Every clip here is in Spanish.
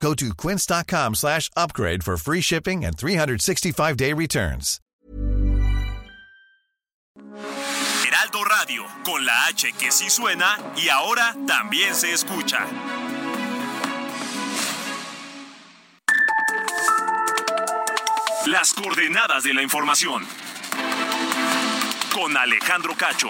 Go to quince.com slash upgrade for free shipping and 365-day returns. Heraldo Radio, con la H que sí suena y ahora también se escucha. Las coordenadas de la información. Con Alejandro Cacho.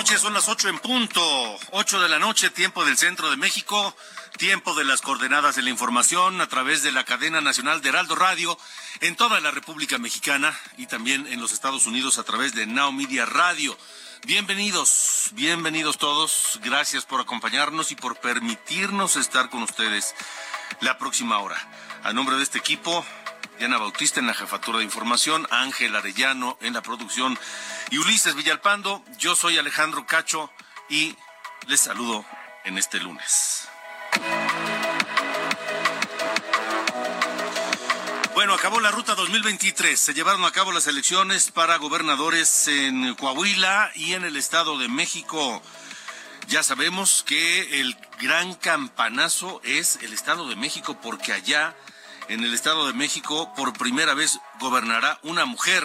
Noches. Son las ocho en punto. Ocho de la noche, tiempo del centro de México. Tiempo de las coordenadas de la información a través de la cadena nacional de Heraldo Radio en toda la República Mexicana y también en los Estados Unidos a través de Now Media Radio. Bienvenidos, bienvenidos todos. Gracias por acompañarnos y por permitirnos estar con ustedes la próxima hora. A nombre de este equipo, Diana Bautista en la jefatura de información, Ángel Arellano en la producción y Ulises Villalpando. Yo soy Alejandro Cacho y les saludo en este lunes. Bueno, acabó la ruta 2023. Se llevaron a cabo las elecciones para gobernadores en Coahuila y en el Estado de México. Ya sabemos que el gran campanazo es el Estado de México porque allá en el Estado de México por primera vez gobernará una mujer.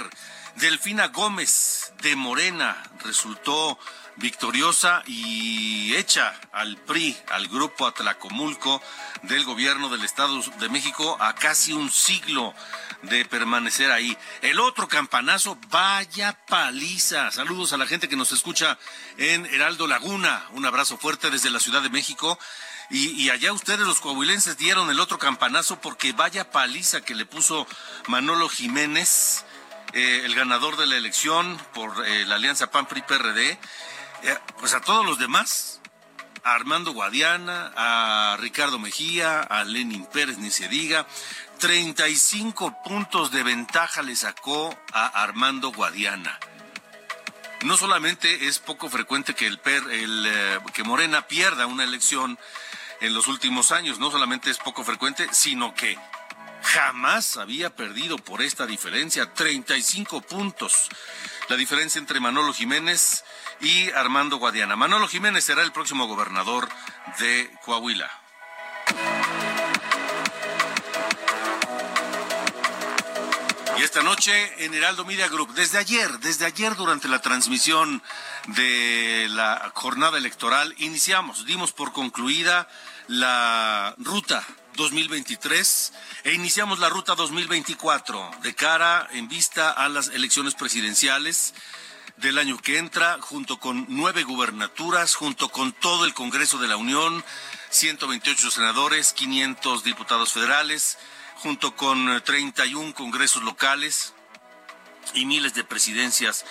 Delfina Gómez de Morena resultó victoriosa y hecha al PRI, al grupo Atlacomulco del gobierno del Estado de México a casi un siglo de permanecer ahí. El otro campanazo, vaya paliza. Saludos a la gente que nos escucha en Heraldo Laguna. Un abrazo fuerte desde la Ciudad de México. Y, allá ustedes los coahuilenses dieron el otro campanazo porque vaya paliza que le puso Manolo Jiménez, eh, el ganador de la elección por eh, la alianza PAN-PRI-PRD, eh, pues a todos los demás, a Armando Guadiana, a Ricardo Mejía, a Lenin Pérez, ni se diga, 35 puntos de ventaja le sacó a Armando Guadiana. No solamente es poco frecuente que el, per, eh, que Morena pierda una elección en los últimos años, no solamente es poco frecuente, sino que jamás había perdido por esta diferencia, 35 puntos. La diferencia entre Manolo Jiménez y Armando Guadiana. Manolo Jiménez será el próximo gobernador de Coahuila. Esta noche en Heraldo Media Group, desde ayer, desde ayer durante la transmisión de la jornada electoral, iniciamos, dimos por concluida la ruta 2023 e iniciamos la ruta 2024 de cara en vista a las elecciones presidenciales del año que entra, junto con nueve gubernaturas, junto con todo el Congreso de la Unión, 128 senadores, 500 diputados federales, junto con 31 congresos locales y miles de presidencias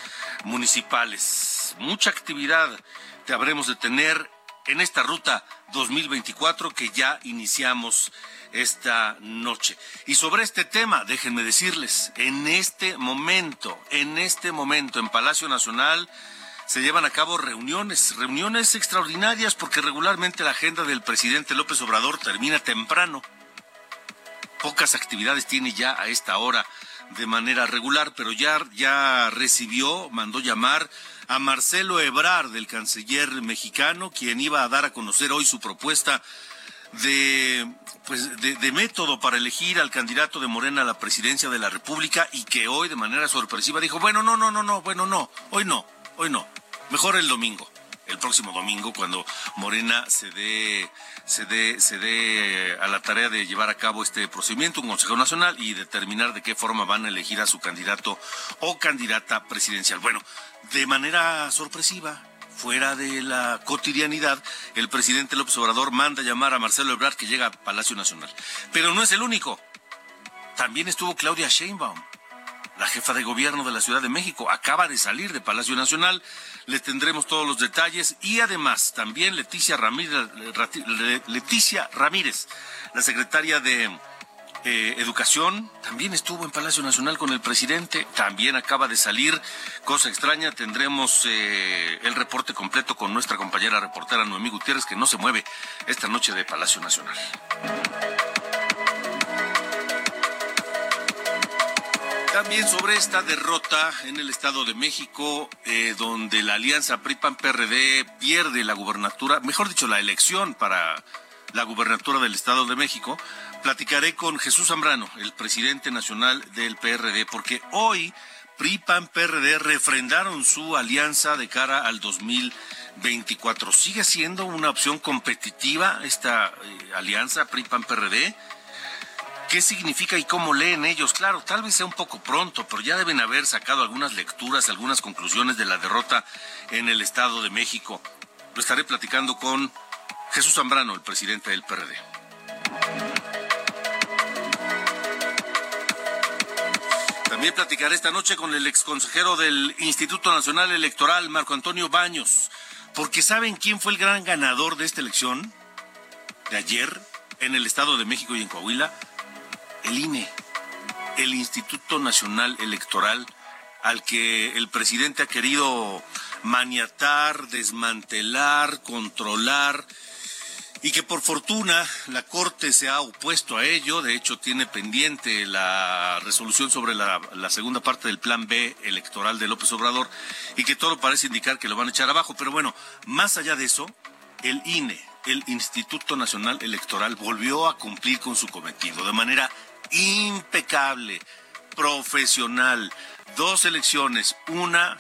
municipales. Mucha actividad te habremos de tener en esta ruta 2024 que ya iniciamos esta noche. Y sobre este tema, déjenme decirles, en este momento, en este momento en Palacio Nacional se llevan a cabo reuniones, reuniones extraordinarias porque regularmente la agenda del presidente López Obrador termina temprano. Pocas actividades tiene ya a esta hora de manera regular, pero ya, ya recibió, mandó llamar a Marcelo Ebrard, del canciller mexicano, quien iba a dar a conocer hoy su propuesta de, pues, de, de, método para elegir al candidato de Morena a la presidencia de la República y que hoy de manera sorpresiva dijo, bueno, no, no, no, no, bueno, no, hoy no, hoy no, mejor el domingo, el próximo domingo cuando Morena se dé, se dé, se dé a la tarea de llevar a cabo este procedimiento, un Consejo Nacional y determinar de qué forma van a elegir a su candidato o candidata presidencial. Bueno, de manera sorpresiva, fuera de la cotidianidad, el presidente López Obrador manda llamar a Marcelo Ebrard que llega a Palacio Nacional. Pero no es el único. También estuvo Claudia Sheinbaum, la jefa de gobierno de la Ciudad de México. Acaba de salir de Palacio Nacional. Le tendremos todos los detalles y además también Leticia Ramírez, Leticia Ramírez la secretaria de eh, Educación también estuvo en Palacio Nacional con el presidente, también acaba de salir, cosa extraña, tendremos eh, el reporte completo con nuestra compañera reportera Noemí Gutiérrez, que no se mueve esta noche de Palacio Nacional. También sobre esta derrota en el Estado de México, eh, donde la alianza PRI-PAN-PRD pierde la gubernatura, mejor dicho, la elección para la gubernatura del Estado de México, platicaré con Jesús Zambrano, el presidente nacional del PRD, porque hoy PRI, PAN, PRD refrendaron su alianza de cara al 2024. ¿Sigue siendo una opción competitiva esta eh, alianza PRI, PAN, PRD? ¿Qué significa y cómo leen ellos? Claro, tal vez sea un poco pronto, pero ya deben haber sacado algunas lecturas, algunas conclusiones de la derrota en el Estado de México. Lo estaré platicando con Jesús Zambrano, el presidente del PRD. También platicaré esta noche con el exconsejero del Instituto Nacional Electoral, Marco Antonio Baños, porque ¿saben quién fue el gran ganador de esta elección de ayer en el Estado de México y en Coahuila? El INE, el Instituto Nacional Electoral, al que el presidente ha querido maniatar, desmantelar, controlar y que por fortuna la Corte se ha opuesto a ello, de hecho tiene pendiente la resolución sobre la, segunda parte del plan B electoral de López Obrador y que todo parece indicar que lo van a echar abajo, pero bueno, más allá de eso, el INE, el Instituto Nacional Electoral, volvió a cumplir con su cometido de manera impecable, profesional, dos elecciones, una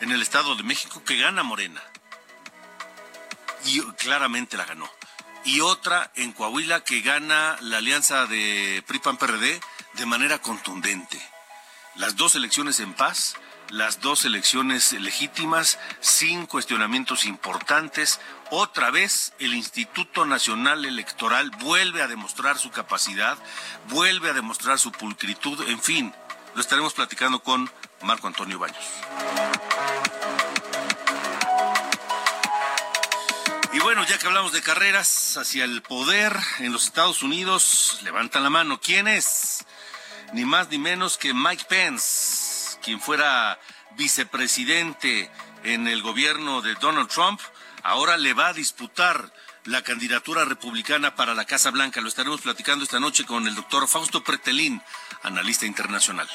en el Estado de México que gana Morena. Y claramente la ganó. Y otra en Coahuila que gana la alianza de PRI-PAN-PRD de manera contundente. Las dos elecciones en paz, las dos elecciones legítimas, sin cuestionamientos importantes. Otra vez el Instituto Nacional Electoral vuelve a demostrar su capacidad, vuelve a demostrar su pulcritud, en fin, lo estaremos platicando con Marco Antonio Baños. Y bueno, ya que hablamos de carreras hacia el poder en los Estados Unidos, levantan la mano. ¿Quién es? Ni más ni menos que Mike Pence, quien fuera vicepresidente en el gobierno de Donald Trump, ahora le va a disputar la candidatura republicana para la Casa Blanca. Lo estaremos platicando esta noche con el doctor Fausto Pretelín, analista internacional.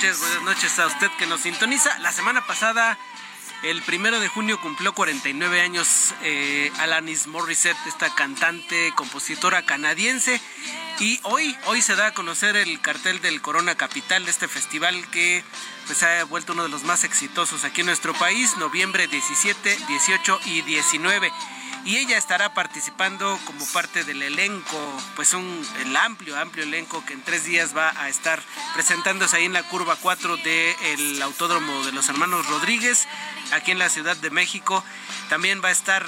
Noches, buenas noches a usted que nos sintoniza. La semana pasada, el primero de junio, cumplió 49 años eh, Alanis Morissette, esta cantante, compositora canadiense. Y hoy, hoy se da a conocer el cartel del Corona Capital este festival que pues, ha vuelto uno de los más exitosos aquí en nuestro país, noviembre 17, 18 y 19 y ella estará participando como parte del elenco, pues un el amplio, amplio elenco que en tres días va a estar presentándose ahí en la curva 4 del Autódromo de los Hermanos Rodríguez, aquí en la Ciudad de México. También va a estar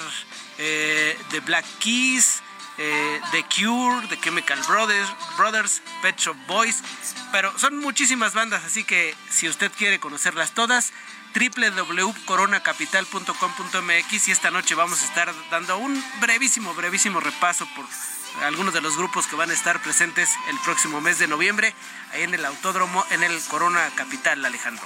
eh, The Black Keys, eh, The Cure, The Chemical Brothers, Brothers, Pet Shop Boys, pero son muchísimas bandas, así que si usted quiere conocerlas todas, www.coronacapital.com.mx y esta noche vamos a estar dando un brevísimo, brevísimo repaso por algunos de los grupos que van a estar presentes el próximo mes de noviembre ahí en el autódromo en el Corona Capital, Alejandro.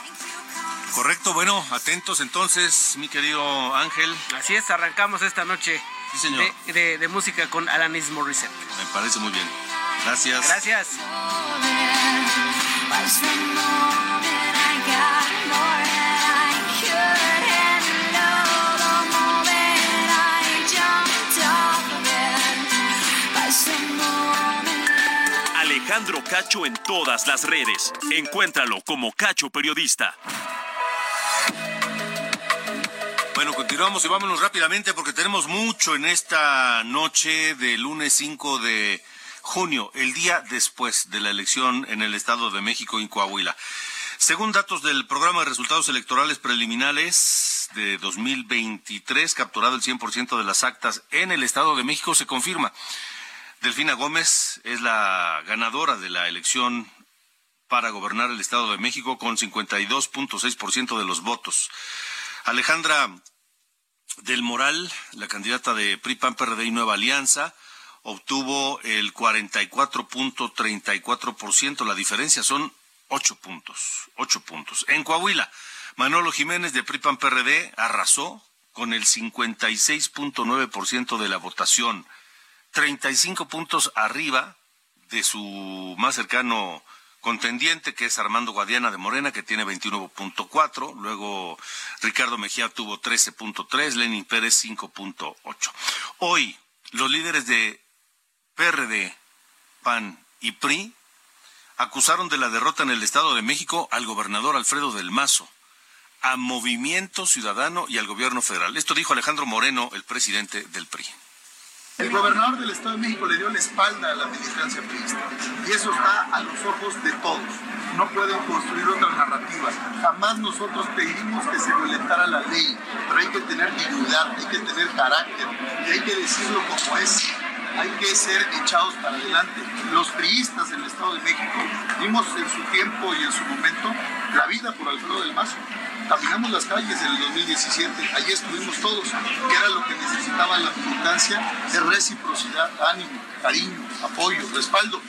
Correcto, bueno, atentos entonces, mi querido Ángel. Así es, arrancamos esta noche De, música con Alanis Morissette. Me parece muy bien. Gracias. Gracias. Alejandro Cacho en todas las redes. Encuéntralo como Cacho Periodista. Bueno, continuamos y vámonos rápidamente porque tenemos mucho en esta noche de lunes 5 de junio, el día después de la elección en el Estado de México en Coahuila. Según datos del programa de resultados electorales preliminares de 2023, capturado el 100% de las actas en el Estado de México, se confirma Delfina Gómez es la ganadora de la elección para gobernar el Estado de México con 52.6% de los votos. Alejandra del Moral, la candidata de PRI PAN PRD y Nueva Alianza, obtuvo el 44.34%. La diferencia son ocho puntos, ocho puntos. En Coahuila, Manolo Jiménez de PRI PAN PRD arrasó con el 56.9% de la votación. 35 puntos arriba de su más cercano contendiente, que es Armando Guadiana de Morena, que tiene 21.4. Luego Ricardo Mejía tuvo 13.3, Lenin Pérez 5.8. Hoy, los líderes de PRD, PAN y PRI acusaron de la derrota en el Estado de México al gobernador Alfredo del Mazo, a Movimiento Ciudadano y al gobierno federal. Esto dijo Alejandro Moreno, el presidente del PRI. El gobernador del Estado de México le dio la espalda a la militancia priista y eso está a los ojos de todos. No pueden construir otra narrativa. Jamás nosotros pedimos que se violentara la ley, pero hay que tener dignidad, hay que tener carácter y hay que decirlo como es. Hay que ser echados para adelante. Los priistas del Estado de México dimos en su tiempo y en su momento la vida por Alfredo del Mazo caminamos las calles en el 2017, allí estuvimos todos, que era lo que necesitaba la militancia, de reciprocidad, ánimo, cariño, apoyo, respaldo.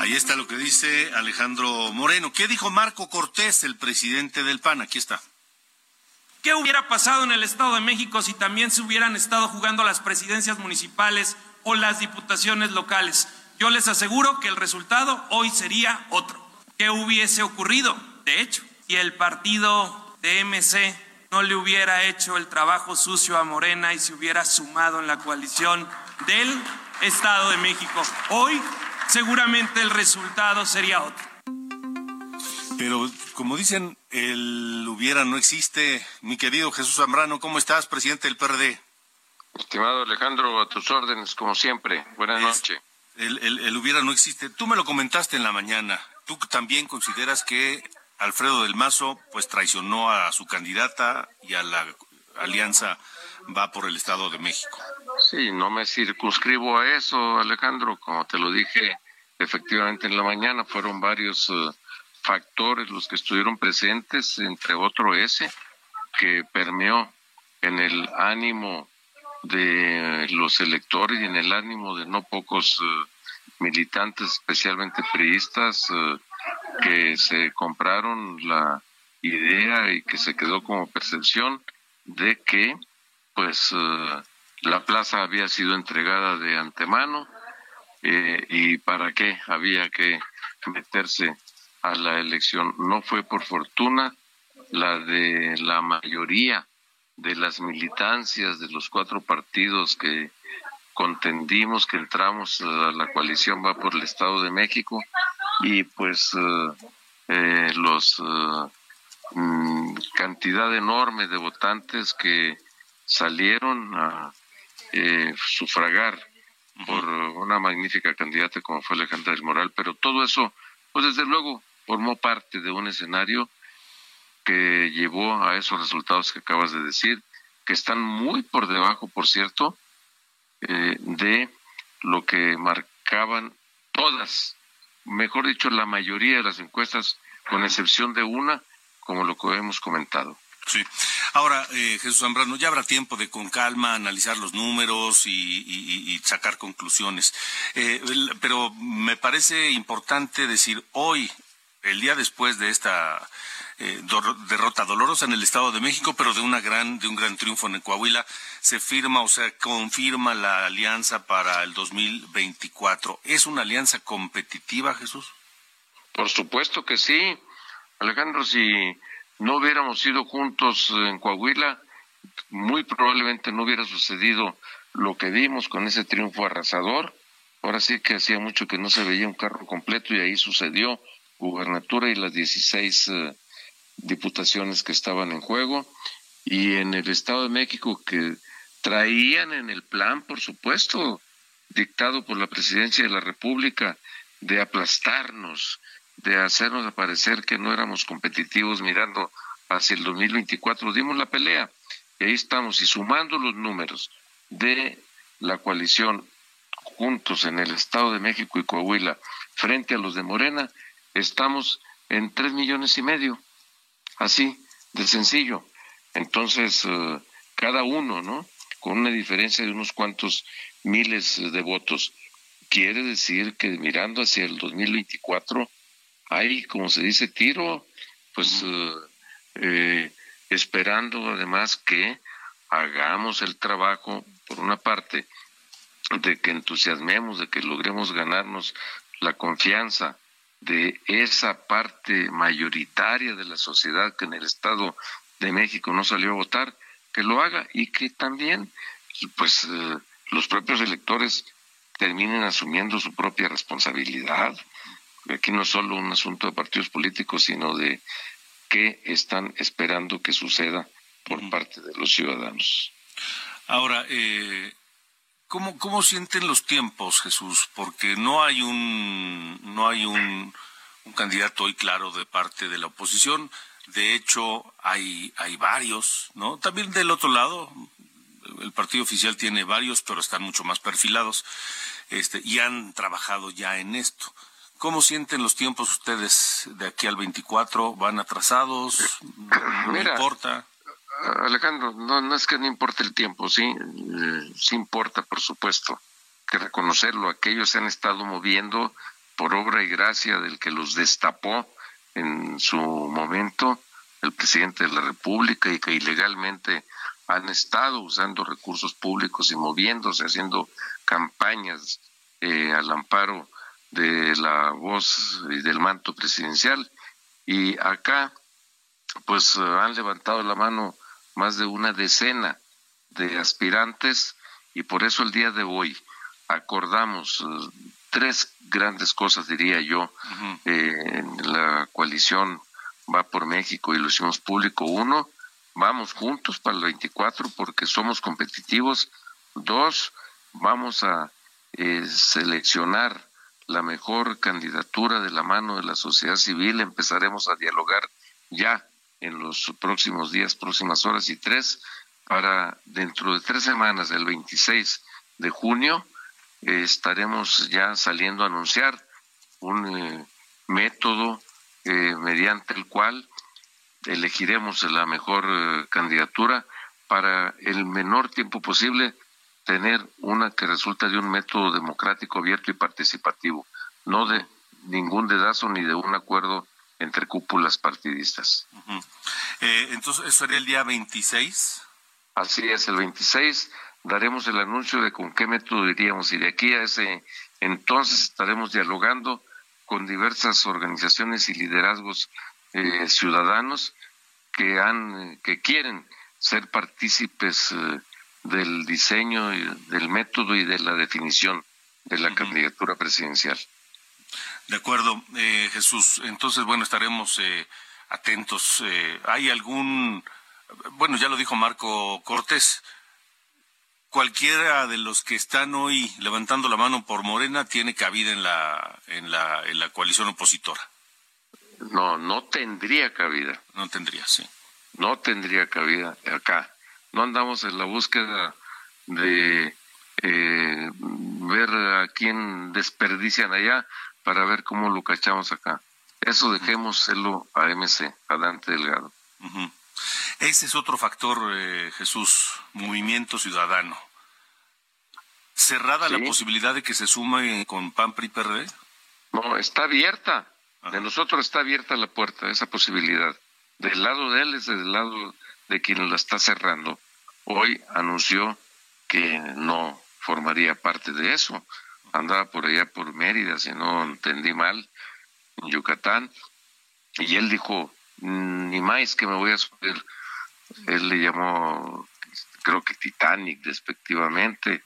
Ahí está lo que dice Alejandro Moreno. ¿Qué dijo Marco Cortés, el presidente del PAN? Aquí está. ¿Qué hubiera pasado en el Estado de México si también se hubieran estado jugando las presidencias municipales o las diputaciones locales? Yo les aseguro que el resultado hoy sería otro. ¿Qué hubiese ocurrido? De hecho, y el partido de MC no le hubiera hecho el trabajo sucio a Morena y se hubiera sumado en la coalición del Estado de México. Hoy seguramente el resultado sería otro. Pero como dicen, el hubiera no existe. Mi querido Jesús Zambrano, ¿cómo estás, presidente del PRD? Estimado Alejandro, a tus órdenes, como siempre. Buenas noches. El, el hubiera no existe. Tú me lo comentaste en la mañana. ¿Tú también consideras que Alfredo del Mazo pues traicionó a su candidata y a la alianza va por el Estado de México. Sí, no me circunscribo a eso, Alejandro, como te lo dije efectivamente en la mañana, fueron varios eh, factores los que estuvieron presentes, entre otro ese, que permeó en el ánimo de los electores y en el ánimo de no pocos eh, militantes, especialmente priistas, eh, que se compraron la idea y que se quedó como percepción de que pues eh, la plaza había sido entregada de antemano eh, y para qué había que meterse a la elección. No fue por fortuna la de la mayoría de las militancias de los cuatro partidos que contendimos que entramos a la coalición va por el Estado de México y pues eh, eh, los eh, mm, cantidad enorme de votantes que salieron a sufragar por una magnífica candidata como fue Alejandra del Moral, pero todo eso, pues desde luego, formó parte de un escenario que llevó a esos resultados que acabas de decir, que están muy por debajo, por cierto, eh, de lo que marcaban todas, mejor dicho, la mayoría de las encuestas, con excepción de una, como lo que hemos comentado. Sí. Ahora, eh, Jesús Zambrano, ya habrá tiempo de con calma analizar los números y, sacar conclusiones. Eh, pero me parece importante decir hoy, el día después de esta eh, derrota dolorosa en el Estado de México, pero de una gran, de un gran triunfo en Coahuila, se firma, o sea, confirma la alianza para el 2024. ¿Es una alianza competitiva, Jesús? Por supuesto que sí. Alejandro, si no hubiéramos ido juntos en Coahuila, muy probablemente no hubiera sucedido lo que vimos con ese triunfo arrasador. Ahora sí que hacía mucho que no se veía un carro completo y ahí sucedió gubernatura y las 16 eh, diputaciones que estaban en juego. Y en el Estado de México que traían en el plan, por supuesto, dictado por la presidencia de la República, de aplastarnos, de hacernos aparecer que no éramos competitivos mirando hacia el 2024, dimos la pelea. Y ahí estamos, y sumando los números de la coalición juntos en el Estado de México y Coahuila frente a los de Morena, estamos en tres millones y medio. Así, de sencillo. Entonces, eh, cada uno, ¿no? Con una diferencia de unos cuantos miles de votos. Quiere decir que mirando hacia el 2024, hay, como se dice, tiro, pues eh, eh, esperando además que hagamos el trabajo, por una parte, de que entusiasmemos, de que logremos ganarnos la confianza de esa parte mayoritaria de la sociedad que en el Estado de México no salió a votar, que lo haga y que también, pues, eh, los propios electores terminen asumiendo su propia responsabilidad, Aquí no es solo un asunto de partidos políticos, sino de qué están esperando que suceda por parte de los ciudadanos. Ahora, eh, ¿cómo, ¿cómo sienten los tiempos, Jesús? Porque no hay un, no hay un, un candidato hoy claro de parte de la oposición. De hecho, hay, hay varios, ¿no? También del otro lado, el partido oficial tiene varios, pero están mucho más perfilados, este, y han trabajado ya en esto. ¿Cómo sienten los tiempos ustedes de aquí al 24? ¿Van atrasados? ¿No importa? Alejandro, no, no es que no importe el tiempo, sí, eh, sí importa, por supuesto, que reconocerlo. Aquellos se han estado moviendo por obra y gracia del que los destapó en su momento el presidente de la República y que ilegalmente han estado usando recursos públicos y moviéndose, haciendo campañas eh, al amparo de la voz y del manto presidencial. Y acá, pues han levantado la mano más de una decena de aspirantes y por eso el día de hoy acordamos eh, tres grandes cosas, diría yo, eh, en la coalición Va por México y lo hicimos público. Uno, vamos juntos para el 24 porque somos competitivos. Dos, vamos a eh, seleccionar la mejor candidatura de la mano de la sociedad civil. Empezaremos a dialogar ya en los próximos días, próximas horas y tres, para dentro de tres semanas, el 26 de junio, eh, estaremos ya saliendo a anunciar un eh, método eh, mediante el cual elegiremos la mejor candidatura para el menor tiempo posible tener una que resulta de un método democrático abierto y participativo, no de ningún dedazo ni de un acuerdo entre cúpulas partidistas. Eh, entonces, ¿eso sería el día 26? Así es, el 26 daremos el anuncio de con qué método iríamos y de aquí a ese entonces estaremos dialogando con diversas organizaciones y liderazgos eh, ciudadanos que han que quieren ser partícipes eh, del diseño, del método y de la definición de la candidatura presidencial. De acuerdo, eh, Jesús. Entonces, bueno, estaremos eh, atentos. Eh, ¿Hay algún, bueno, ya lo dijo Marco Cortés, cualquiera de los que están hoy levantando la mano por Morena tiene cabida en la, en la, en la coalición opositora? No, no tendría cabida. No tendría, sí. No tendría cabida acá no andamos en la búsqueda de eh, ver a quién desperdician allá para ver cómo lo cachamos acá. Eso dejémoselo a MC, a Dante Delgado. Ese es otro factor, eh, Jesús, movimiento ciudadano. ¿Cerrada la posibilidad de que se sume con PAN PRI PRD? No, está abierta. De nosotros está abierta la puerta, esa posibilidad. Del lado de él es del lado de quien la está cerrando. Hoy anunció que no formaría parte de eso. Andaba por allá por Mérida, si no entendí mal, en Yucatán. Y él dijo, ni más que me voy a subir. Él le llamó, creo que Titanic, despectivamente,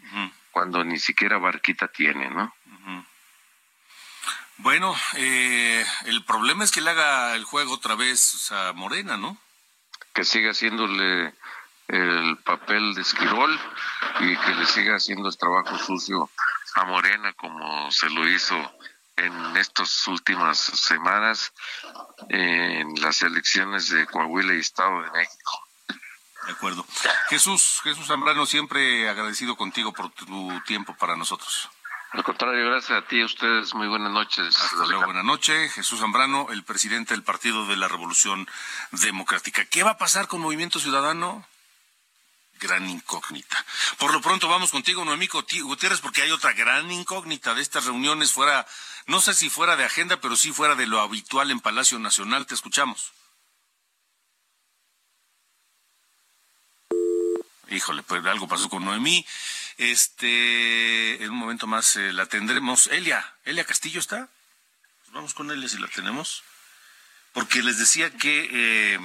cuando ni siquiera barquita tiene, ¿no? Bueno, eh, el problema es que le haga el juego otra vez a Morena, ¿no? Que siga haciéndole el papel de Esquirol y que le siga haciendo el trabajo sucio a Morena como se lo hizo en estas últimas semanas en las elecciones de Coahuila y Estado de México. De acuerdo. Jesús, Jesús Zambrano, siempre agradecido contigo por tu tiempo para nosotros. Al contrario, gracias a ti y a ustedes. Muy buenas noches. Hasta luego, buenas noches. Jesús Zambrano, el presidente del Partido de la Revolución Democrática. ¿Qué va a pasar con Movimiento Ciudadano? Gran incógnita. Por lo pronto vamos contigo, Noemí Gutiérrez, porque hay otra gran incógnita de estas reuniones fuera, no sé si fuera de agenda, pero sí fuera de lo habitual en Palacio Nacional. Te escuchamos. Híjole, pues algo pasó con Noemí. Este, en un momento más eh, la tendremos. Elia, Elia Castillo está. Pues vamos con Elia si la tenemos. Porque les decía que eh,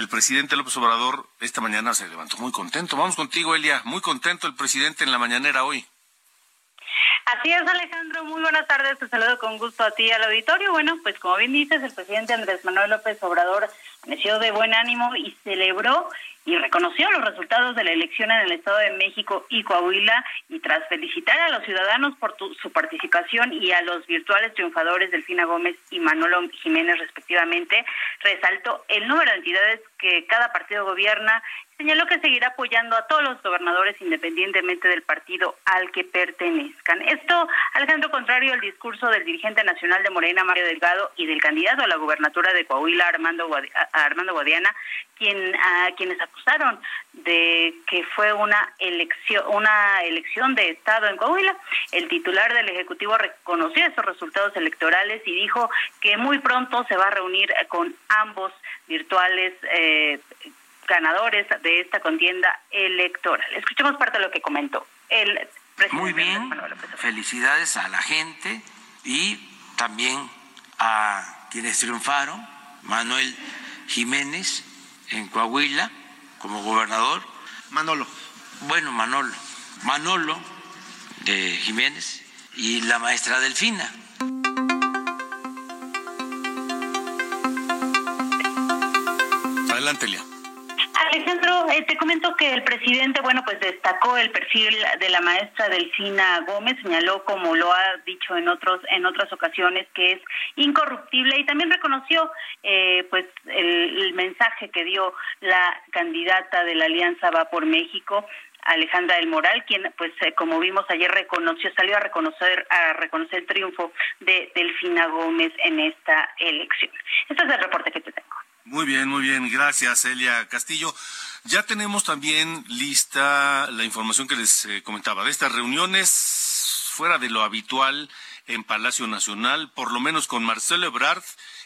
el presidente López Obrador esta mañana se levantó muy contento. Vamos contigo, Elia. Muy contento el presidente en la mañanera hoy. Así es, Alejandro. Muy buenas tardes. Te saludo con gusto a ti y al auditorio. Bueno, pues como bien dices, el presidente Andrés Manuel López Obrador nació de buen ánimo y celebró y reconoció los resultados de la elección en el Estado de México y Coahuila y tras felicitar a los ciudadanos por su participación y a los virtuales triunfadores Delfina Gómez y Manolo Jiménez respectivamente, resaltó el número de entidades que cada partido gobierna señaló que seguirá apoyando a todos los gobernadores independientemente del partido al que pertenezcan. Esto, Alejandro, contrario al discurso del dirigente nacional de Morena, Mario Delgado, y del candidato a la gubernatura de Coahuila, Armando, Armando Guadiana, quien, a quienes acusaron de que fue una elección, una elección de Estado en Coahuila. El titular del Ejecutivo reconoció esos resultados electorales y dijo que muy pronto se va a reunir con ambos virtuales eh, ganadores de esta contienda electoral. Escuchemos parte de lo que comentó el presidente. Muy bien, felicidades a la gente y también a quienes triunfaron, Manuel Jiménez en Coahuila como gobernador. Manolo. Bueno, Manolo. Manolo de Jiménez y la maestra Delfina. Adelante. Alejandro, eh, te comento que el presidente, bueno, pues destacó el perfil de la maestra Delfina Gómez, señaló como lo ha dicho en otros en otras ocasiones que es incorruptible y también reconoció eh, pues el, mensaje que dio la candidata de la Alianza Va por México Alejandra del Moral, quien, pues, eh, como vimos ayer, reconoció, salió a reconocer, a reconocer el triunfo de Delfina Gómez en esta elección. Este es el reporte que te tengo. Muy bien, muy bien. Gracias, Elia Castillo. Ya tenemos también lista la información que les eh, comentaba de estas reuniones fuera de lo habitual en Palacio Nacional, por lo menos con Marcelo Ebrard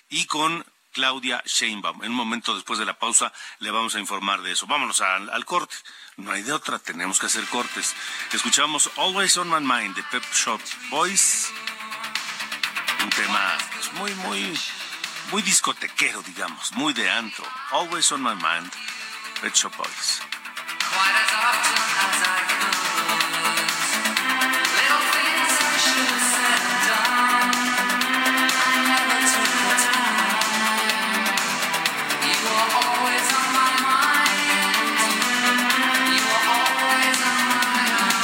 y con Claudia Sheinbaum. En un momento después de la pausa le vamos a informar de eso. Vámonos al, corte. No hay de otra, tenemos que hacer cortes. Escuchamos Always on My Mind de Pep Shop Boys. Un tema muy, muy muy discotequero, digamos, muy de antro. Always on my mind, Pet Shop Boys.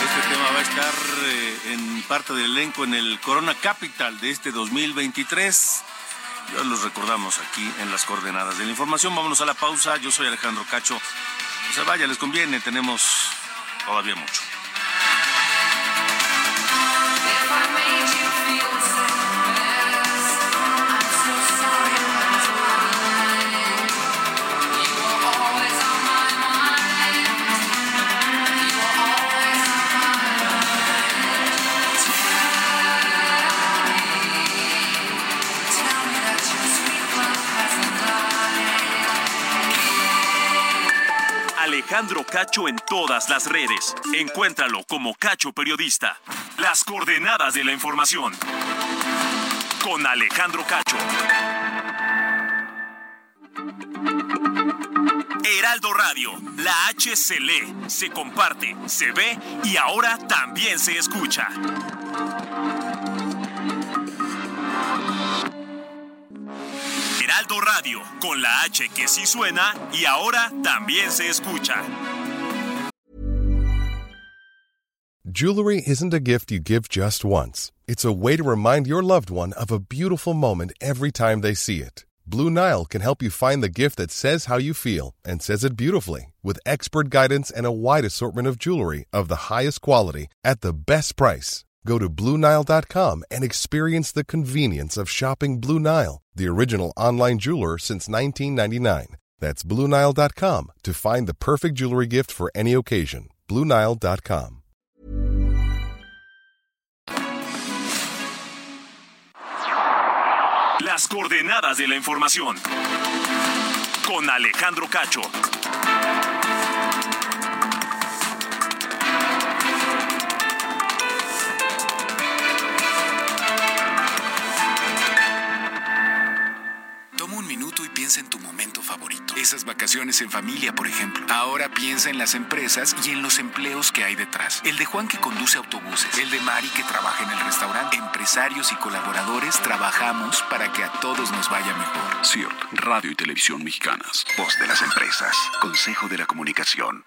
Este eh, en parte del elenco en el Corona Capital de este 2023. Ya los recordamos aquí en las coordenadas de la información. Vámonos a la pausa. Yo soy Alejandro Cacho. No se vaya, les conviene. Tenemos todavía mucho. Alejandro Cacho en todas las redes. Encuéntralo como Cacho Periodista. Las coordenadas de la información. Con Alejandro Cacho. Heraldo Radio, la H se lee, se comparte, se ve y ahora también se escucha. Radio, con la H que sí suena y ahora también se escucha. Jewelry isn't a gift you give just once. It's a way to remind your loved one of a beautiful moment every time they see it. Blue Nile can help you find the gift that says how you feel and says it beautifully with expert guidance and a wide assortment of jewelry of the highest quality at the best price. Go to BlueNile.com and experience the convenience of shopping Blue Nile, the original online jeweler since 1999. That's BlueNile.com to find the perfect jewelry gift for any occasion. BlueNile.com. Las coordenadas de la información. Con Alejandro Cacho. Y piensa en tu momento favorito. Esas vacaciones en familia, por ejemplo. Ahora piensa en las empresas y en los empleos que hay detrás. El de Juan que conduce autobuses. El de Mari que trabaja en el restaurante. Empresarios y colaboradores trabajamos para que a todos nos vaya mejor. CIRT, Radio y Televisión Mexicanas. Voz de las empresas. Consejo de la Comunicación.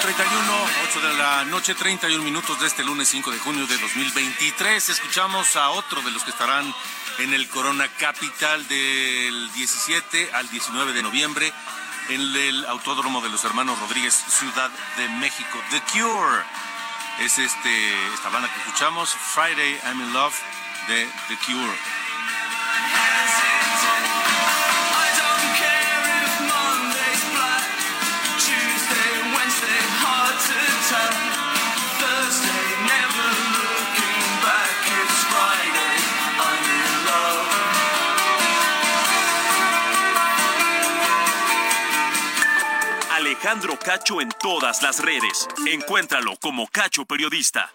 31, 8 de la noche, 31 minutos de este lunes 5 de junio de 2023. Escuchamos a otro de los que estarán en el Corona Capital del 17 al 19 de noviembre en el Autódromo de los Hermanos Rodríguez, Ciudad de México. The Cure es este, esta banda que escuchamos, Friday I'm in Love de The Cure. Alejandro Cacho en todas las redes. Encuéntralo como Cacho Periodista.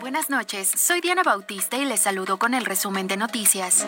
Buenas noches, soy Diana Bautista y les saludo con el resumen de noticias.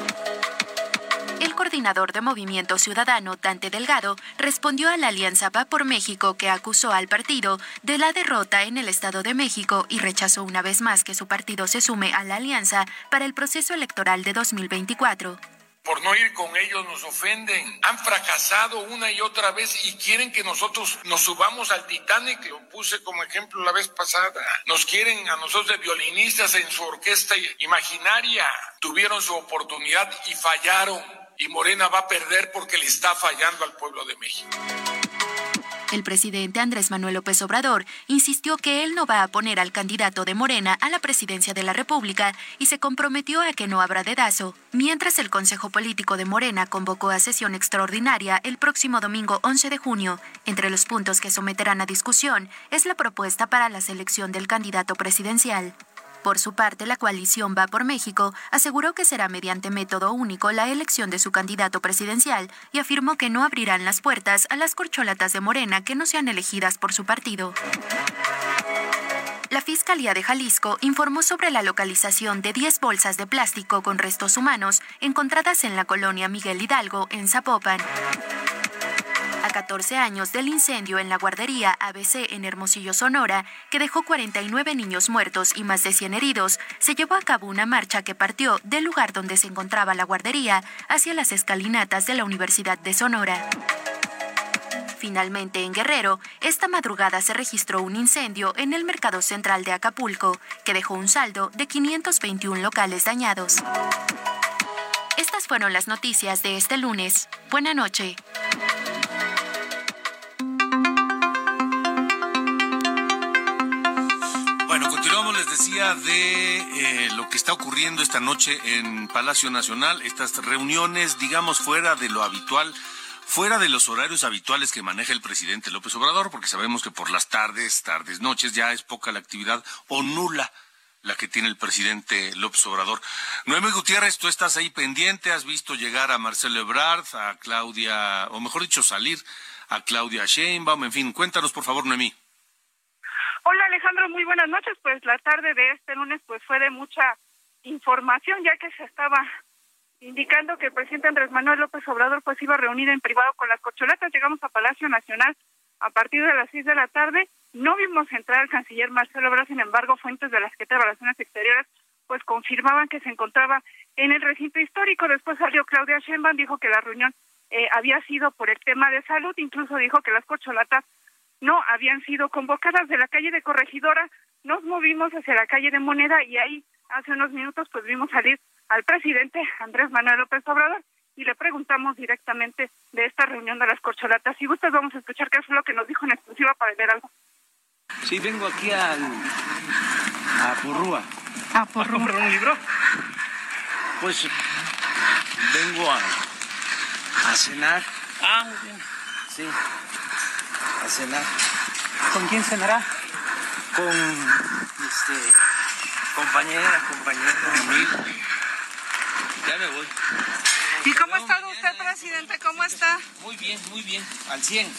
El coordinador de Movimiento Ciudadano, Dante Delgado, respondió a la Alianza Va por México que acusó al partido de la derrota en el Estado de México y rechazó una vez más que su partido se sume a la alianza para el proceso electoral de 2024 por no ir con ellos nos ofenden. Han fracasado una y otra vez y quieren que nosotros nos subamos al Titanic, lo puse como ejemplo la vez pasada. Nos quieren a nosotros de violinistas en su orquesta imaginaria. Tuvieron su oportunidad y fallaron. Y Morena va a perder porque le está fallando al pueblo de México. El presidente Andrés Manuel López Obrador insistió que él no va a poner al candidato de Morena a la presidencia de la República y se comprometió a que no habrá dedazo, mientras el Consejo Político de Morena convocó a sesión extraordinaria el próximo domingo 11 de junio. Entre los puntos que someterán a discusión es la propuesta para la selección del candidato presidencial. Por su parte, la coalición Va por México aseguró que será mediante método único la elección de su candidato presidencial y afirmó que no abrirán las puertas a las corcholatas de Morena que no sean elegidas por su partido. La Fiscalía de Jalisco informó sobre la localización de 10 bolsas de plástico con restos humanos encontradas en la colonia Miguel Hidalgo, en Zapopan. A 14 años del incendio en la guardería ABC en Hermosillo, Sonora, que dejó 49 niños muertos y más de 100 heridos, se llevó a cabo una marcha que partió del lugar donde se encontraba la guardería hacia las escalinatas de la Universidad de Sonora. Finalmente, en Guerrero, esta madrugada se registró un incendio en el mercado central de Acapulco, que dejó un saldo de 521 locales dañados. Estas fueron las noticias de este lunes. Buena noche. Decía, de eh, lo que está ocurriendo esta noche en Palacio Nacional, estas reuniones, digamos, fuera de lo habitual fuera de los horarios habituales que maneja el presidente López Obrador, porque sabemos que por las tardes, tardes, noches ya es poca la actividad o nula la que tiene el presidente López Obrador. Noemí Gutiérrez, tú estás ahí pendiente, has visto llegar a Marcelo Ebrard, a Claudia, o mejor dicho, salir a Claudia Sheinbaum, en fin, cuéntanos por favor, Noemí. Hola Alejandro, muy buenas noches. Pues la tarde de este lunes pues fue de mucha información ya que se estaba indicando que el presidente Andrés Manuel López Obrador pues iba a reunir en privado con las corcholatas. Llegamos a Palacio Nacional a partir de las seis de la tarde. No vimos entrar al canciller Marcelo Ebrard, sin embargo, fuentes de la Secretaría de Relaciones Exteriores pues confirmaban que se encontraba en el recinto histórico. Después salió Claudia Sheinbaum, dijo que la reunión eh, había sido por el tema de salud, incluso dijo que las corcholatas no habían sido convocadas de la calle de Corregidora. Nos movimos hacia la calle de Moneda y ahí hace unos minutos pues vimos salir al presidente Andrés Manuel López Obrador y le preguntamos directamente de esta reunión de las corcholatas. Si gustas, vamos a escuchar qué es lo que nos dijo en exclusiva para ver algo. Sí, vengo aquí al, a Porrúa. ¿A Porrúa? un libro? Pues vengo a, a cenar. Ah, muy bien. Sí, a cenar. ¿Con quién cenará? Con este, compañera, compañero, amigo. Ya me voy. ¿Y cómo está usted, presidente? ¿Cómo está? Muy bien, muy bien, al 100.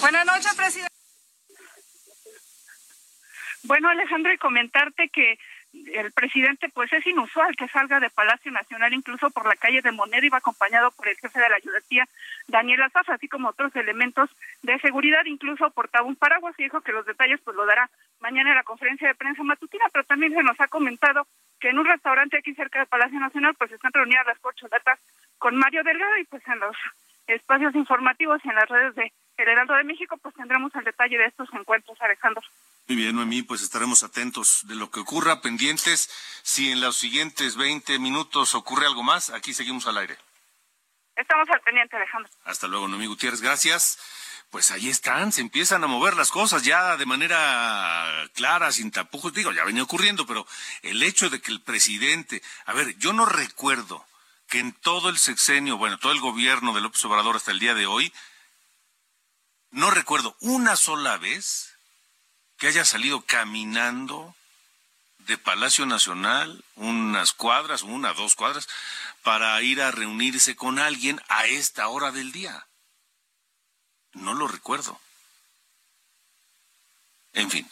Buenas noches, presidente. Bueno, Alejandro, y comentarte que el presidente, pues es inusual que salga de Palacio Nacional, incluso por la calle de Moneda, iba acompañado por el jefe de la ayudantía, Daniel Azaf, así como otros elementos de seguridad, incluso portaba un paraguas y dijo que los detalles pues lo dará mañana en la conferencia de prensa matutina, pero también se nos ha comentado que en un restaurante aquí cerca del Palacio Nacional pues están reunidas las corcholatas con Mario Delgado y pues en los espacios informativos y en las redes de El Heraldo de México pues tendremos el detalle de estos encuentros, Alejandro. Muy bien, Noemí, pues estaremos atentos de lo que ocurra, pendientes. Si en los siguientes 20 minutos ocurre algo más, aquí seguimos al aire. Estamos al pendiente, Alejandro. Hasta luego, Noemí Gutiérrez, gracias. Pues ahí están, se empiezan a mover las cosas ya de manera clara, sin tapujos. Digo, ya venía ocurriendo, pero el hecho de que el presidente, a ver, yo no recuerdo que en todo el sexenio, bueno, todo el gobierno de López Obrador hasta el día de hoy, no recuerdo una sola vez que haya salido caminando de Palacio Nacional unas cuadras, una, dos cuadras, para ir a reunirse con alguien a esta hora del día. No lo recuerdo. En fin,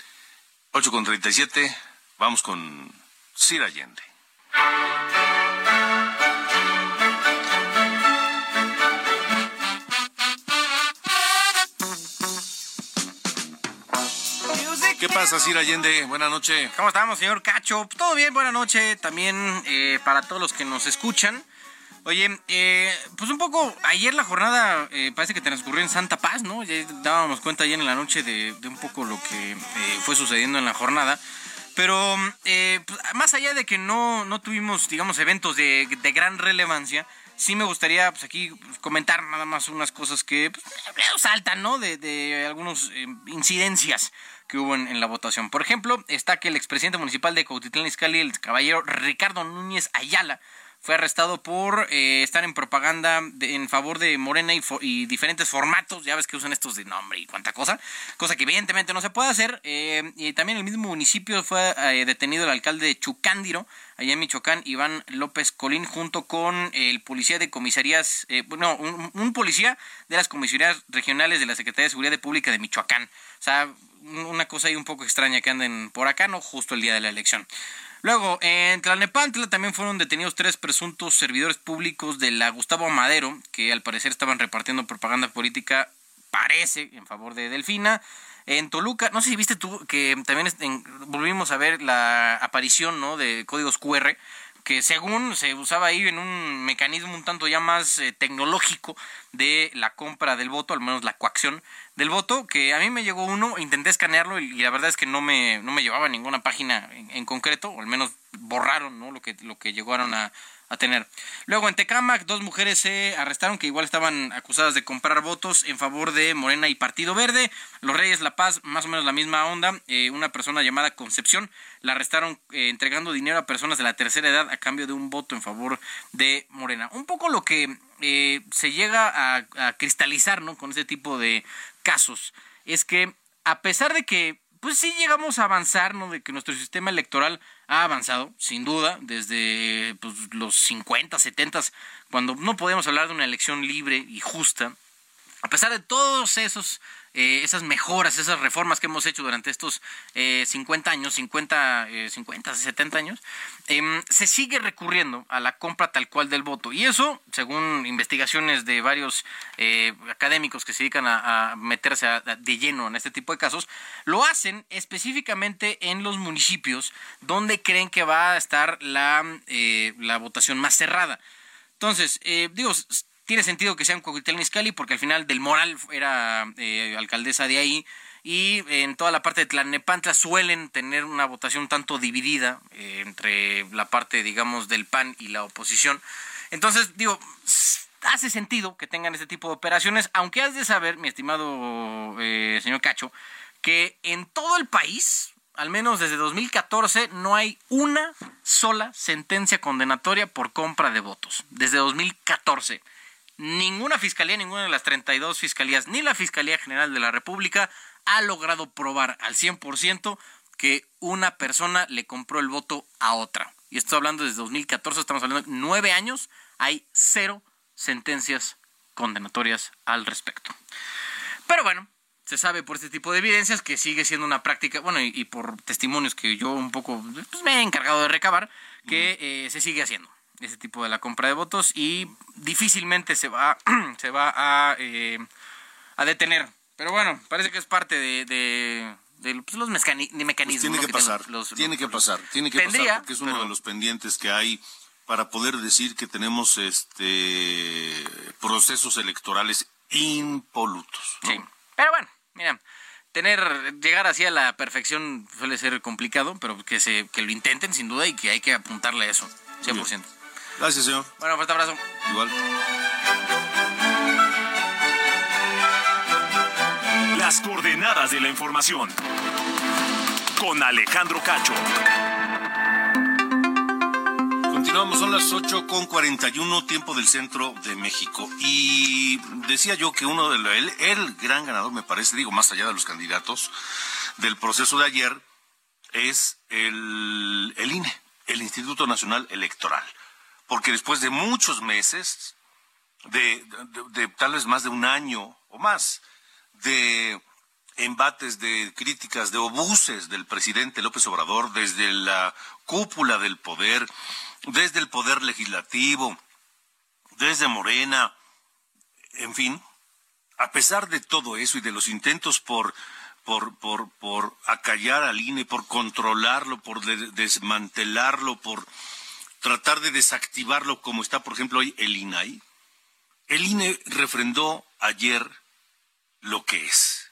8 con 37, vamos con Sir Allende. ¿Qué pasa, Sir Allende? Buenas noches. ¿Cómo estamos, señor Cacho? Todo bien, buena noche también eh, para todos los que nos escuchan. Oye, eh, pues un poco, ayer la jornada eh, parece que transcurrió en Santa Paz, ¿no? Ya dábamos cuenta ayer en la noche de, un poco lo que fue sucediendo en la jornada. Pero pues, más allá de que no, no tuvimos, digamos, eventos de, de gran relevancia, sí me gustaría pues aquí comentar nada más unas cosas que pues, saltan, ¿no? De, de algunas incidencias que hubo en, la votación. Por ejemplo, está que el expresidente municipal de Cautitlán Izcalli, el caballero Ricardo Núñez Ayala, fue arrestado por eh, estar en propaganda en favor de Morena y, diferentes formatos. Ya ves que usan estos de nombre y cuánta cosa. Cosa que evidentemente no se puede hacer. Eh, y también en el mismo municipio fue eh, detenido el alcalde de Chucándiro, allá en Michoacán, Iván López Colín, junto con el policía de comisarías, bueno, un, un, policía de las comisarías regionales de la Secretaría de Seguridad Pública de Michoacán. O sea, una cosa ahí un poco extraña que anden por acá, ¿no? Justo el día de la elección. Luego, en Tlalnepantla también fueron detenidos tres presuntos servidores públicos de la Gustavo Madero, que al parecer estaban repartiendo propaganda política, parece, en favor de Delfina. En Toluca, no sé si viste tú que también volvimos a ver la aparición ¿no? de códigos QR que según se usaba ahí en un mecanismo un tanto ya más eh, tecnológico de la compra del voto, al menos la coacción del voto, que a mí me llegó uno, intenté escanearlo y, la verdad es que no me, no me llevaba ninguna página en, en, concreto, o al menos borraron ¿no? lo, que, lo que llegaron a, a tener. Luego en Tecámac, dos mujeres se arrestaron que igual estaban acusadas de comprar votos en favor de Morena y Partido Verde. Los Reyes La Paz, más o menos la misma onda. Eh, una persona llamada Concepción la arrestaron eh, entregando dinero a personas de la tercera edad a cambio de un voto en favor de Morena. Un poco lo que eh, se llega a, cristalizar ¿no? con este tipo de casos es que a pesar de que pues sí llegamos a avanzar, ¿no? De que nuestro sistema electoral ha avanzado, sin duda, desde pues, los 50, 70, cuando no podíamos hablar de una elección libre y justa. A pesar de todos esos eh, esas mejoras, esas reformas que hemos hecho durante estos eh, 50 años, 50, eh, 50, 70 años, eh, se sigue recurriendo a la compra tal cual del voto. Y eso, según investigaciones de varios eh, académicos que se dedican a, meterse de lleno en este tipo de casos, lo hacen específicamente en los municipios donde creen que va a estar la, eh, la votación más cerrada. Entonces, eh, digo, tiene sentido que sea un Coquitel Niscali porque al final Del Moral era eh, alcaldesa de ahí y en toda la parte de Tlalnepantla suelen tener una votación tanto dividida eh, entre la parte, digamos, del PAN y la oposición. Entonces, digo, hace sentido que tengan este tipo de operaciones, aunque has de saber, mi estimado eh, señor Cacho, que en todo el país, al menos desde 2014, no hay una sola sentencia condenatoria por compra de votos. Desde 2014 ninguna fiscalía, ninguna de las 32 fiscalías, ni la Fiscalía General de la República ha logrado probar al 100% que una persona le compró el voto a otra. Y estoy hablando desde 2014, estamos hablando de nueve años, hay cero sentencias condenatorias al respecto. Pero bueno, se sabe por este tipo de evidencias que sigue siendo una práctica, bueno, y, y por testimonios que yo un poco pues, me he encargado de recabar, que eh, se sigue haciendo ese tipo de la compra de votos y difícilmente se va, se va a, eh, a detener. Pero bueno, parece que es parte de, de, de pues, los mecanismos. Pues tiene que, que pasar, los, tiene que pasar, tiene que pasar porque es uno pero, de los pendientes que hay para poder decir que tenemos este procesos electorales impolutos. ¿no? Sí, pero bueno, mira, tener llegar así a la perfección suele ser complicado, pero que se que lo intenten sin duda y que hay que apuntarle a eso, 100%. Bien. Gracias, señor. Bueno, fuerte abrazo. Igual. Las coordenadas de la información. Con Alejandro Cacho. Continuamos, son las 8 con 41, tiempo del centro de México. Y decía yo que uno de los, el, el gran ganador, me parece, digo, más allá de los candidatos, del proceso de ayer, es el, el INE, el Instituto Nacional Electoral porque después de muchos meses, de, tal vez más de un año o más, de embates, de críticas, de obuses del presidente López Obrador desde la cúpula del poder, desde el poder legislativo, desde Morena, en fin, a pesar de todo eso y de los intentos por por, por, por acallar al INE, por controlarlo, por de, desmantelarlo, por tratar de desactivarlo como está, por ejemplo, hoy el INAI. El INE refrendó ayer lo que es.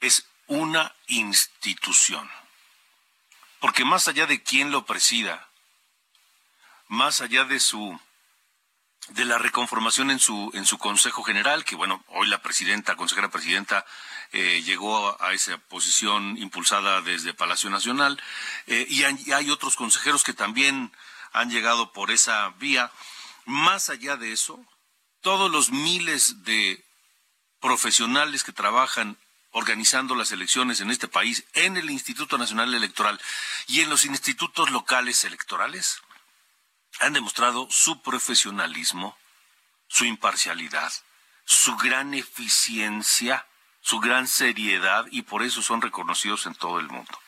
Es una institución. Porque más allá de quién lo presida, más allá de su de la reconformación en su en su Consejo General, que bueno, hoy la presidenta, consejera presidenta, eh, llegó a esa posición impulsada desde Palacio Nacional, eh, y, hay, y hay otros consejeros que también han llegado por esa vía. Más allá de eso, todos los miles de profesionales que trabajan organizando las elecciones en este país, en el Instituto Nacional Electoral y en los institutos locales electorales, han demostrado su profesionalismo, su imparcialidad, su gran eficiencia, su gran seriedad y por eso son reconocidos en todo el mundo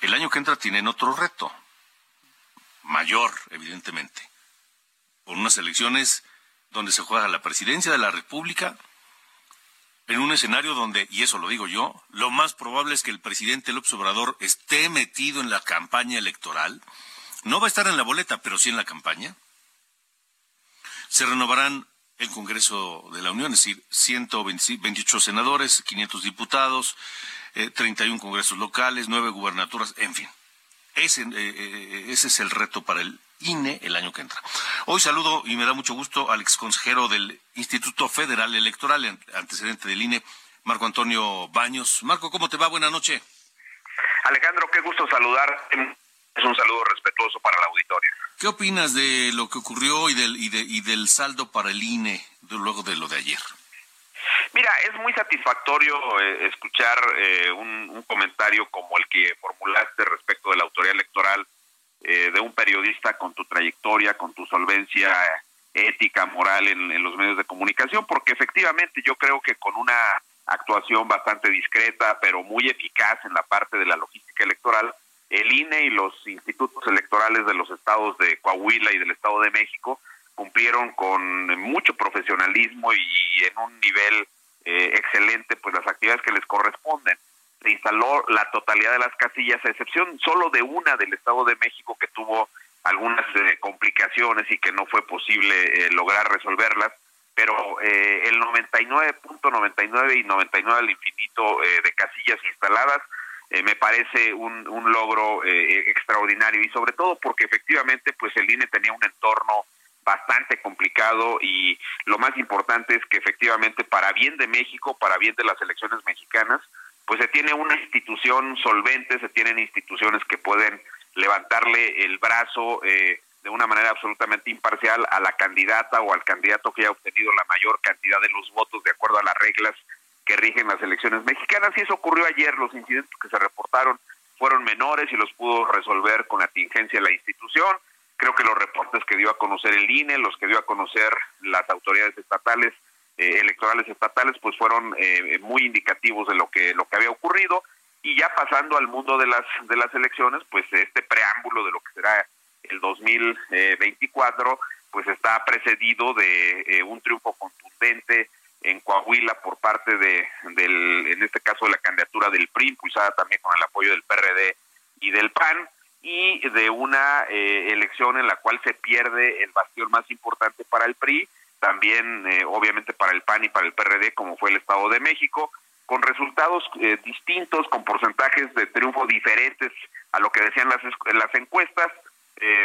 el año que entra tienen otro reto, mayor, evidentemente, por unas elecciones donde se juega la presidencia de la República, en un escenario donde, y eso lo digo yo, lo más probable es que el presidente López Obrador esté metido en la campaña electoral, no va a estar en la boleta, pero sí en la campaña. Se renovarán el Congreso de la Unión, es decir, 128 senadores, 500 diputados, 31 eh, congresos locales, 9 gubernaturas, en fin. Ese, eh, eh, ese es el reto para el INE el año que entra. Hoy saludo y me da mucho gusto al exconsejero del Instituto Federal Electoral, antecedente del INE, Marco Antonio Baños. Marco, ¿cómo te va? Buenas noches. Alejandro, qué gusto saludar. Es un saludo respetuoso para la auditoria. ¿Qué opinas de lo que ocurrió y del, y, de, y del saldo para el INE luego de lo de ayer? Mira, es muy satisfactorio eh, escuchar eh, un, comentario como el que formulaste respecto de la autoridad electoral eh, de un periodista con tu trayectoria, con tu solvencia ética, moral en, los medios de comunicación, porque efectivamente yo creo que con una actuación bastante discreta, pero muy eficaz en la parte de la logística electoral, el INE y los institutos electorales de los estados de Coahuila y del Estado de México cumplieron con mucho profesionalismo y en un nivel eh, excelente pues las actividades que les corresponden. Se instaló la totalidad de las casillas, a excepción solo de una del Estado de México que tuvo algunas eh, complicaciones y que no fue posible eh, lograr resolverlas, pero el 99.99 y 99 al infinito de casillas instaladas me parece un, un logro extraordinario y sobre todo porque efectivamente pues el INE tenía un entorno bastante complicado y lo más importante es que efectivamente para bien de México, para bien de las elecciones mexicanas, pues se tiene una institución solvente, se tienen instituciones que pueden levantarle el brazo eh, de una manera absolutamente imparcial a la candidata o al candidato que haya obtenido la mayor cantidad de los votos de acuerdo a las reglas que rigen las elecciones mexicanas. Y eso ocurrió ayer, los incidentes que se reportaron fueron menores y los pudo resolver con la tingencia la institución. Creo que los reportes que dio a conocer el INE, los que dio a conocer las autoridades estatales, eh, electorales estatales, pues fueron eh, muy indicativos de lo que lo que había ocurrido. Y ya pasando al mundo de las de las elecciones, pues este preámbulo de lo que será el 2024, pues está precedido de eh, un triunfo contundente en Coahuila por parte de del en este caso de la candidatura del PRI impulsada también con el apoyo del PRD y del PAN y de una eh, elección en la cual se pierde el bastión más importante para el PRI, también eh, obviamente para el PAN y para el PRD, como fue el Estado de México, con resultados eh, distintos, con porcentajes de triunfo diferentes a lo que decían las, las encuestas,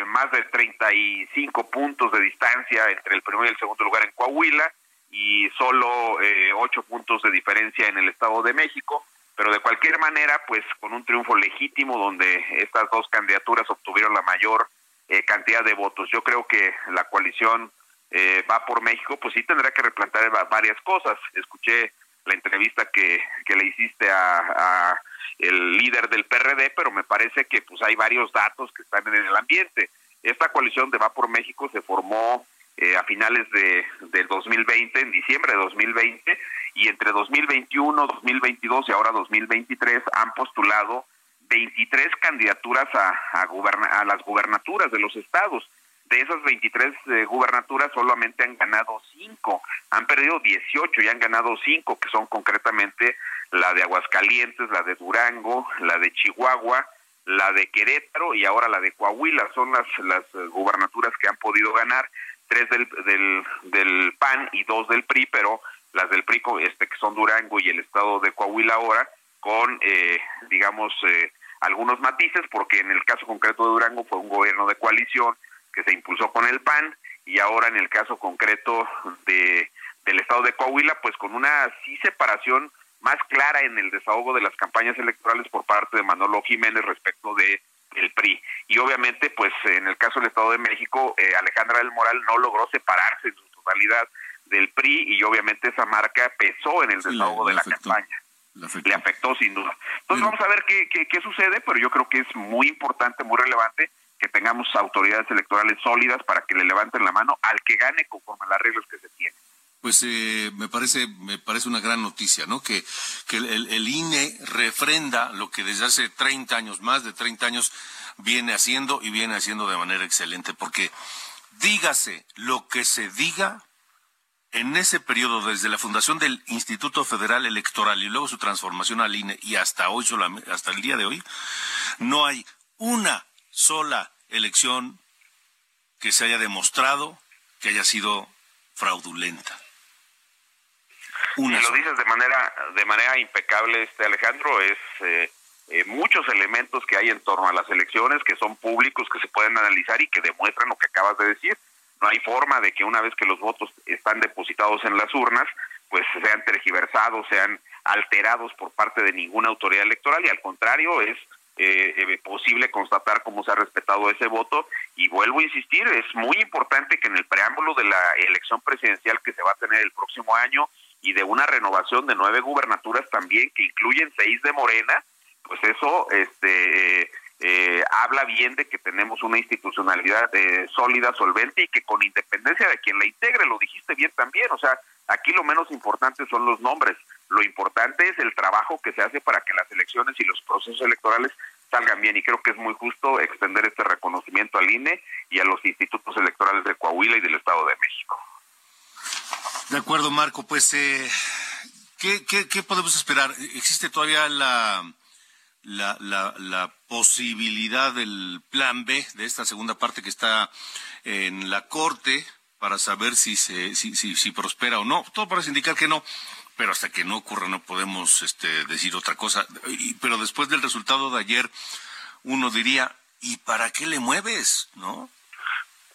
más de 35 puntos de distancia entre el primero y el segundo lugar en Coahuila y solo 8 puntos de diferencia en el Estado de México pero de cualquier manera, pues con un triunfo legítimo donde estas dos candidaturas obtuvieron la mayor eh, cantidad de votos. Yo creo que la coalición eh, va por México, pues sí tendrá que replantear varias cosas. Escuché la entrevista que, que le hiciste a, el líder del PRD, pero me parece que pues hay varios datos que están en el ambiente. Esta coalición de Va por México se formó eh, a finales de, del 2020, en diciembre de 2020, y entre 2021, 2022 y ahora 2023 han postulado 23 candidaturas a, a, a las gubernaturas de los estados. De esas 23 eh, gubernaturas solamente han ganado 5, han perdido 18 y han ganado 5, que son concretamente la de Aguascalientes, la de Durango, la de Chihuahua, la de Querétaro y ahora la de Coahuila. Son las, las eh, gubernaturas que han podido ganar, tres del, del, del PAN y dos del PRI, pero las del PRI, este, que son Durango y el estado de Coahuila ahora, con, eh, digamos, eh, algunos matices, porque en el caso concreto de Durango fue un gobierno de coalición que se impulsó con el PAN, y ahora en el caso concreto de del estado de Coahuila, pues con una sí separación más clara en el desahogo de las campañas electorales por parte de Manolo Jiménez respecto de el PRI. Y obviamente, pues en el caso del Estado de México, eh, Alejandra del Moral no logró separarse en su totalidad del PRI y obviamente esa marca pesó en el desahogo de la campaña. Le afectó. sin duda. Entonces vamos a ver qué, qué, sucede, pero yo creo que es muy importante, muy relevante que tengamos autoridades electorales sólidas para que le levanten la mano al que gane conforme a las reglas que se tienen. Pues eh, me parece me parece una gran noticia, ¿no? Que, que el, INE refrenda lo que desde hace 30 años, más de 30 años, viene haciendo y viene haciendo de manera excelente, porque dígase lo que se diga, en ese periodo, desde la fundación del Instituto Federal Electoral y luego su transformación al INE y hasta hoy, hasta el día de hoy, no hay una sola elección que se haya demostrado que haya sido fraudulenta. Una y lo dices de manera de manera impecable, este Alejandro, es eh, eh, muchos elementos que hay en torno a las elecciones que son públicos, que se pueden analizar y que demuestran lo que acabas de decir. No hay forma de que una vez que los votos están depositados en las urnas, pues sean tergiversados, sean alterados por parte de ninguna autoridad electoral y al contrario es eh, eh, posible constatar cómo se ha respetado ese voto y vuelvo a insistir, es muy importante que en el preámbulo de la elección presidencial que se va a tener el próximo año y de una renovación de nueve gubernaturas también que incluyen seis de Morena, pues eso este eh, habla bien de que tenemos una institucionalidad eh, sólida, solvente y que con independencia de quien la integre, lo dijiste bien también, o sea, aquí lo menos importante son los nombres, lo importante es el trabajo que se hace para que las elecciones y los procesos electorales salgan bien y creo que es muy justo extender este reconocimiento al INE y a los institutos electorales de Coahuila y del Estado de México. De acuerdo, Marco, pues, eh, ¿qué, podemos esperar? ¿Existe todavía la la, la, la, posibilidad del plan B de esta segunda parte que está en la Corte para saber si, se, si, si, si prospera o no. Todo parece indicar que no, pero hasta que no ocurra no podemos este, decir otra cosa. Pero después del resultado de ayer, uno diría, ¿y para qué le mueves? ¿No?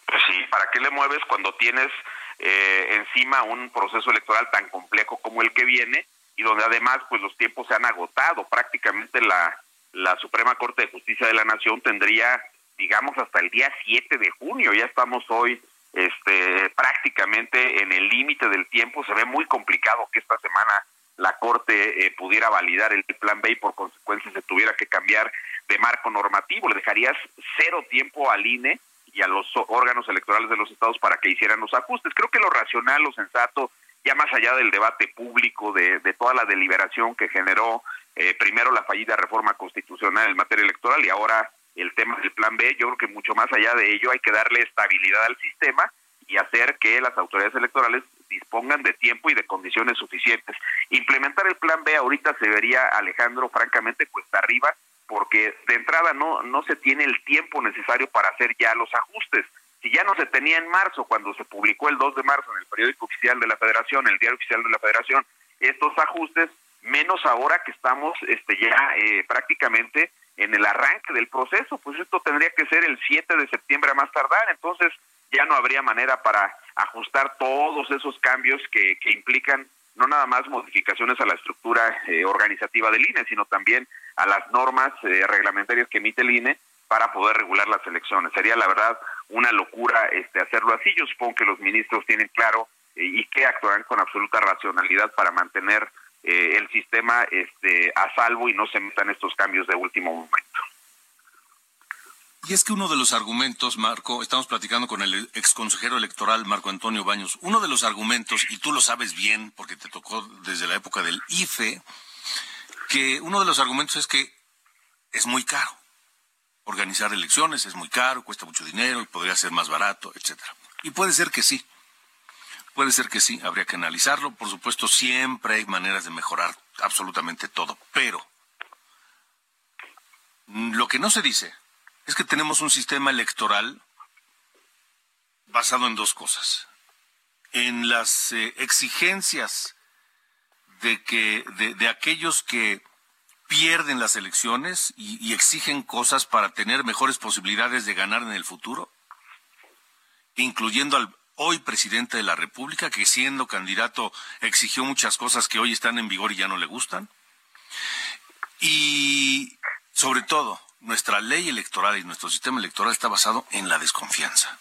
Pues sí, ¿para qué le mueves cuando tienes eh, encima un proceso electoral tan complejo como el que viene? y donde además pues los tiempos se han agotado. Prácticamente la, la Suprema Corte de Justicia de la Nación tendría, digamos, hasta el día 7 de junio. Ya estamos hoy este, prácticamente en el límite del tiempo. Se ve muy complicado que esta semana la Corte eh, pudiera validar el plan B y por consecuencia se tuviera que cambiar de marco normativo. Le dejarías cero tiempo al INE y a los órganos electorales de los estados para que hicieran los ajustes. Creo que lo racional, lo sensato ya más allá del debate público, de, toda la deliberación que generó eh, primero la fallida reforma constitucional en materia electoral y ahora el tema del plan B, yo creo que mucho más allá de ello hay que darle estabilidad al sistema y hacer que las autoridades electorales dispongan de tiempo y de condiciones suficientes. Implementar el plan B ahorita se vería, Alejandro, francamente cuesta arriba, porque de entrada no, no se tiene el tiempo necesario para hacer ya los ajustes. Si ya no se tenía en marzo, cuando se publicó el 2 de marzo en el periódico oficial de la Federación, el diario oficial de la Federación, estos ajustes, menos ahora que estamos este, ya eh, prácticamente en el arranque del proceso, pues esto tendría que ser el 7 de septiembre a más tardar, entonces ya no habría manera para ajustar todos esos cambios que, que implican no nada más modificaciones a la estructura eh, organizativa del INE, sino también a las normas eh, reglamentarias que emite el INE para poder regular las elecciones. Sería la verdad una locura este hacerlo así. Yo supongo que los ministros tienen claro eh, y que actuarán con absoluta racionalidad para mantener eh, el sistema este a salvo y no se metan estos cambios de último momento. Y es que uno de los argumentos, Marco, estamos platicando con el exconsejero electoral Marco Antonio Baños, uno de los argumentos, y tú lo sabes bien porque te tocó desde la época del IFE, que uno de los argumentos es que es muy caro organizar elecciones es muy caro, cuesta mucho dinero y podría ser más barato, etcétera. Y puede ser que sí. Puede ser que sí, habría que analizarlo. Por supuesto, siempre hay maneras de mejorar absolutamente todo, pero lo que no se dice es que tenemos un sistema electoral basado en dos cosas. En las eh, exigencias de que de, de aquellos que pierden las elecciones y, exigen cosas para tener mejores posibilidades de ganar en el futuro, incluyendo al hoy presidente de la República, que siendo candidato exigió muchas cosas que hoy están en vigor y ya no le gustan. Y sobre todo, nuestra ley electoral y nuestro sistema electoral está basado en la desconfianza.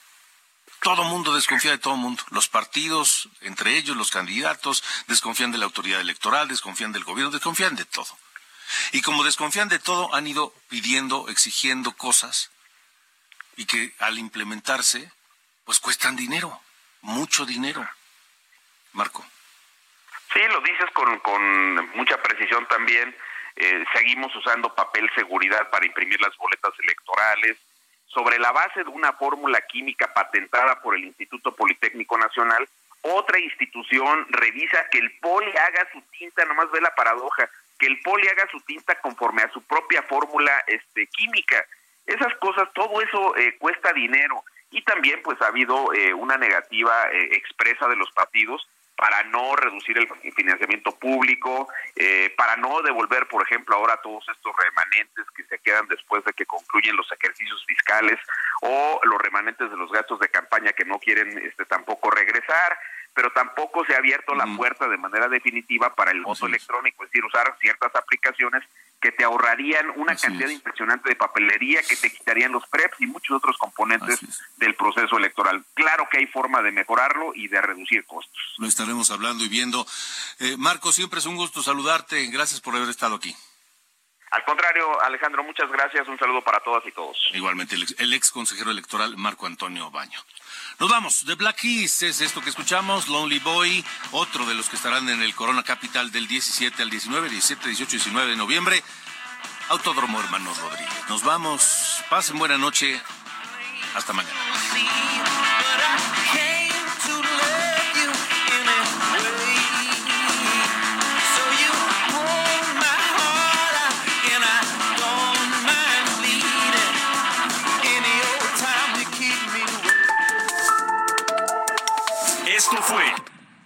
Todo mundo desconfía de todo mundo. Los partidos, entre ellos los candidatos, desconfían de la autoridad electoral, desconfían del gobierno, desconfían de todo. Y como desconfían de todo, han ido pidiendo, exigiendo cosas y que al implementarse, pues cuestan dinero, mucho dinero. Marco. Sí, lo dices con, con mucha precisión también. Eh, seguimos usando papel seguridad para imprimir las boletas electorales. Sobre la base de una fórmula química patentada por el Instituto Politécnico Nacional, otra institución revisa que el poli haga su tinta, nomás ve la paradoja, que el poli haga su tinta conforme a su propia fórmula este, química. Esas cosas, todo eso eh, cuesta dinero y también pues ha habido eh, una negativa eh, expresa de los partidos para no reducir el financiamiento público, para no devolver, por ejemplo, ahora todos estos remanentes que se quedan después de que concluyen los ejercicios fiscales o los remanentes de los gastos de campaña que no quieren este, tampoco regresar pero tampoco se ha abierto la puerta de manera definitiva para el voto electrónico, es decir, usar ciertas aplicaciones que te ahorrarían una cantidad impresionante de papelería, que te quitarían los PREPs y muchos otros componentes del proceso electoral. Claro que hay forma de mejorarlo y de reducir costos. Lo estaremos hablando y viendo. Eh, Marco, siempre es un gusto saludarte. Gracias por haber estado aquí. Al contrario, Alejandro, muchas gracias. Un saludo para todas y todos. Igualmente, el ex, consejero electoral Marco Antonio Baño. Nos vamos. The Black Keys es esto que escuchamos. Lonely Boy, otro de los que estarán en el Corona Capital del 17 al 19, 17, 18 y 19 de noviembre. Autódromo Hermanos Rodríguez. Nos vamos. Pasen buena noche. Hasta mañana.